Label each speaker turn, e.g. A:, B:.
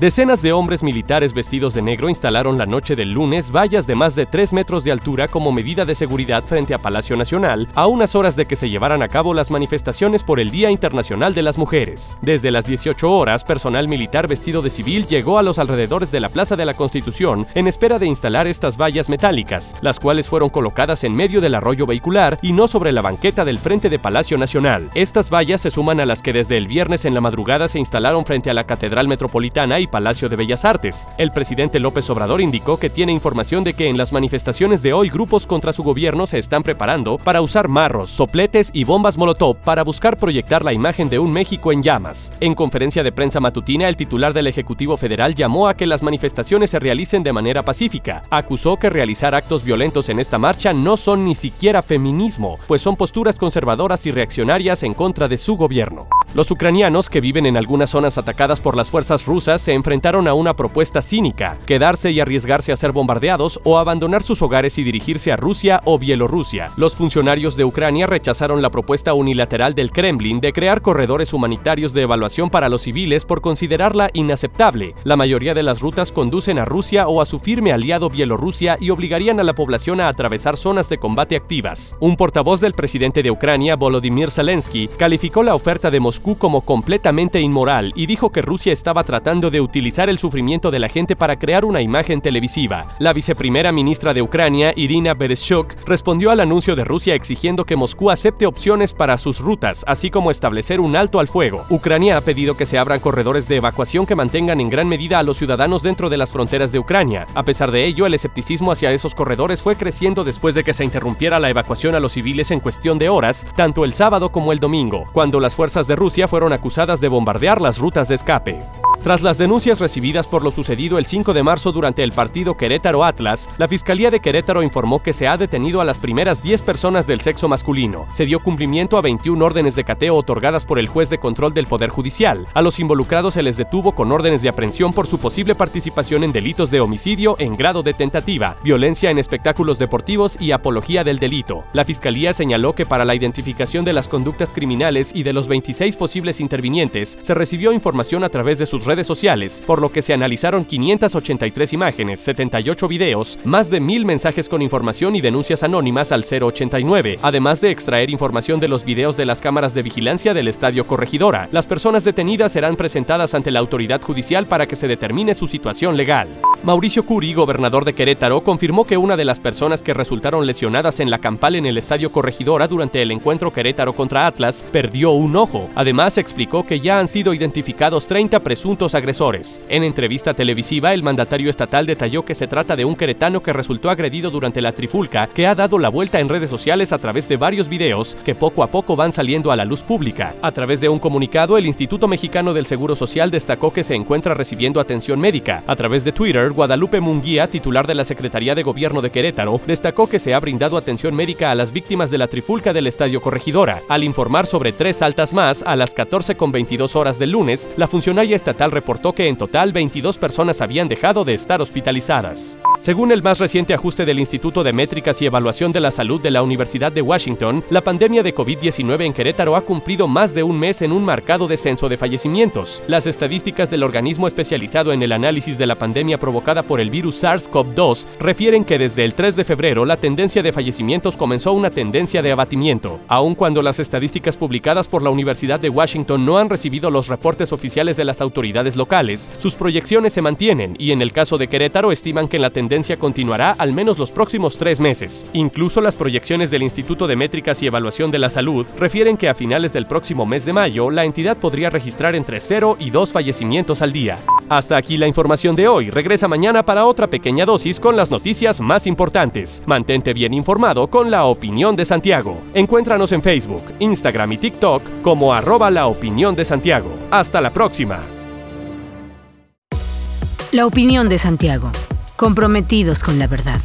A: Decenas de hombres militares vestidos de negro instalaron la noche del lunes vallas de más de 3 metros de altura como medida de seguridad frente a Palacio Nacional, a unas horas de que se llevaran a cabo las manifestaciones por el Día Internacional de las Mujeres. Desde las 18 horas, personal militar vestido de civil llegó a los alrededores de la Plaza de la Constitución en espera de instalar estas vallas metálicas, las cuales fueron colocadas en medio del arroyo vehicular y no sobre la banqueta del frente de Palacio Nacional. Estas vallas se suman a las que desde el viernes en la madrugada se instalaron frente a la Catedral Metropolitana y Palacio de Bellas Artes. El presidente López Obrador indicó que tiene información de que en las manifestaciones de hoy grupos contra su gobierno se están preparando para usar marros, sopletes y bombas molotov para buscar proyectar la imagen de un México en llamas. En conferencia de prensa matutina, el titular del Ejecutivo Federal llamó a que las manifestaciones se realicen de manera pacífica. Acusó que realizar actos violentos en esta marcha no son ni siquiera feminismo, pues son posturas conservadoras y reaccionarias en contra de su gobierno. Los ucranianos que viven en algunas zonas atacadas por las fuerzas rusas se enfrentaron a una propuesta cínica, quedarse y arriesgarse a ser bombardeados o abandonar sus hogares y dirigirse a Rusia o Bielorrusia. Los funcionarios de Ucrania rechazaron la propuesta unilateral del Kremlin de crear corredores humanitarios de evaluación para los civiles por considerarla inaceptable. La mayoría de las rutas conducen a Rusia o a su firme aliado Bielorrusia y obligarían a la población a atravesar zonas de combate activas. Un portavoz del presidente de Ucrania, Volodymyr Zelensky, calificó la oferta de Moscú como completamente inmoral y dijo que Rusia estaba tratando de utilizar el sufrimiento de la gente para crear una imagen televisiva. La viceprimera ministra de Ucrania, Irina Bereshchuk, respondió al anuncio de Rusia exigiendo que Moscú acepte opciones para sus rutas, así como establecer un alto al fuego. Ucrania ha pedido que se abran corredores de evacuación que mantengan en gran medida a los ciudadanos dentro de las fronteras de Ucrania. A pesar de ello, el escepticismo hacia esos corredores fue creciendo después de que se interrumpiera la evacuación a los civiles en cuestión de horas, tanto el sábado como el domingo, cuando las fuerzas de Rusia fueron acusadas de bombardear las rutas de escape. Tras las denuncias recibidas por lo sucedido el 5 de marzo durante el partido Querétaro Atlas, la Fiscalía de Querétaro informó que se ha detenido a las primeras 10 personas del sexo masculino. Se dio cumplimiento a 21 órdenes de cateo otorgadas por el juez de control del Poder Judicial. A los involucrados se les detuvo con órdenes de aprehensión por su posible participación en delitos de homicidio en grado de tentativa, violencia en espectáculos deportivos y apología del delito. La Fiscalía señaló que para la identificación de las conductas criminales y de los 26 posibles intervinientes, se recibió información a través de sus redes sociales, por lo que se analizaron 583 imágenes, 78 videos, más de mil mensajes con información y denuncias anónimas al 089, además de extraer información de los videos de las cámaras de vigilancia del Estadio Corregidora. Las personas detenidas serán presentadas ante la autoridad judicial para que se determine su situación legal. Mauricio Curi, gobernador de Querétaro, confirmó que una de las personas que resultaron lesionadas en la campal en el Estadio Corregidora durante el encuentro Querétaro contra Atlas perdió un ojo. Además, explicó que ya han sido identificados 30 presuntos agresores. En entrevista televisiva, el mandatario estatal detalló que se trata de un queretano que resultó agredido durante la trifulca, que ha dado la vuelta en redes sociales a través de varios videos que poco a poco van saliendo a la luz pública. A través de un comunicado, el Instituto Mexicano del Seguro Social destacó que se encuentra recibiendo atención médica. A través de Twitter, Guadalupe Munguía, titular de la Secretaría de Gobierno de Querétaro, destacó que se ha brindado atención médica a las víctimas de la trifulca del Estadio Corregidora, al informar sobre tres altas más a la las 14 con 22 horas del lunes, la funcionaria estatal reportó que en total 22 personas habían dejado de estar hospitalizadas. Según el más reciente ajuste del Instituto de Métricas y Evaluación de la Salud de la Universidad de Washington, la pandemia de COVID-19 en Querétaro ha cumplido más de un mes en un marcado descenso de fallecimientos. Las estadísticas del organismo especializado en el análisis de la pandemia provocada por el virus SARS-CoV-2 refieren que desde el 3 de febrero la tendencia de fallecimientos comenzó una tendencia de abatimiento, aun cuando las estadísticas publicadas por la Universidad de Washington no han recibido los reportes oficiales de las autoridades locales. Sus proyecciones se mantienen y en el caso de Querétaro estiman que la tendencia continuará al menos los próximos tres meses. Incluso las proyecciones del Instituto de Métricas y Evaluación de la Salud refieren que a finales del próximo mes de mayo la entidad podría registrar entre 0 y 2 fallecimientos al día. Hasta aquí la información de hoy. Regresa mañana para otra pequeña dosis con las noticias más importantes. Mantente bien informado con la opinión de Santiago. Encuéntranos en Facebook, Instagram y TikTok como arroba la opinión de Santiago. Hasta la próxima.
B: La opinión de Santiago comprometidos con la verdad.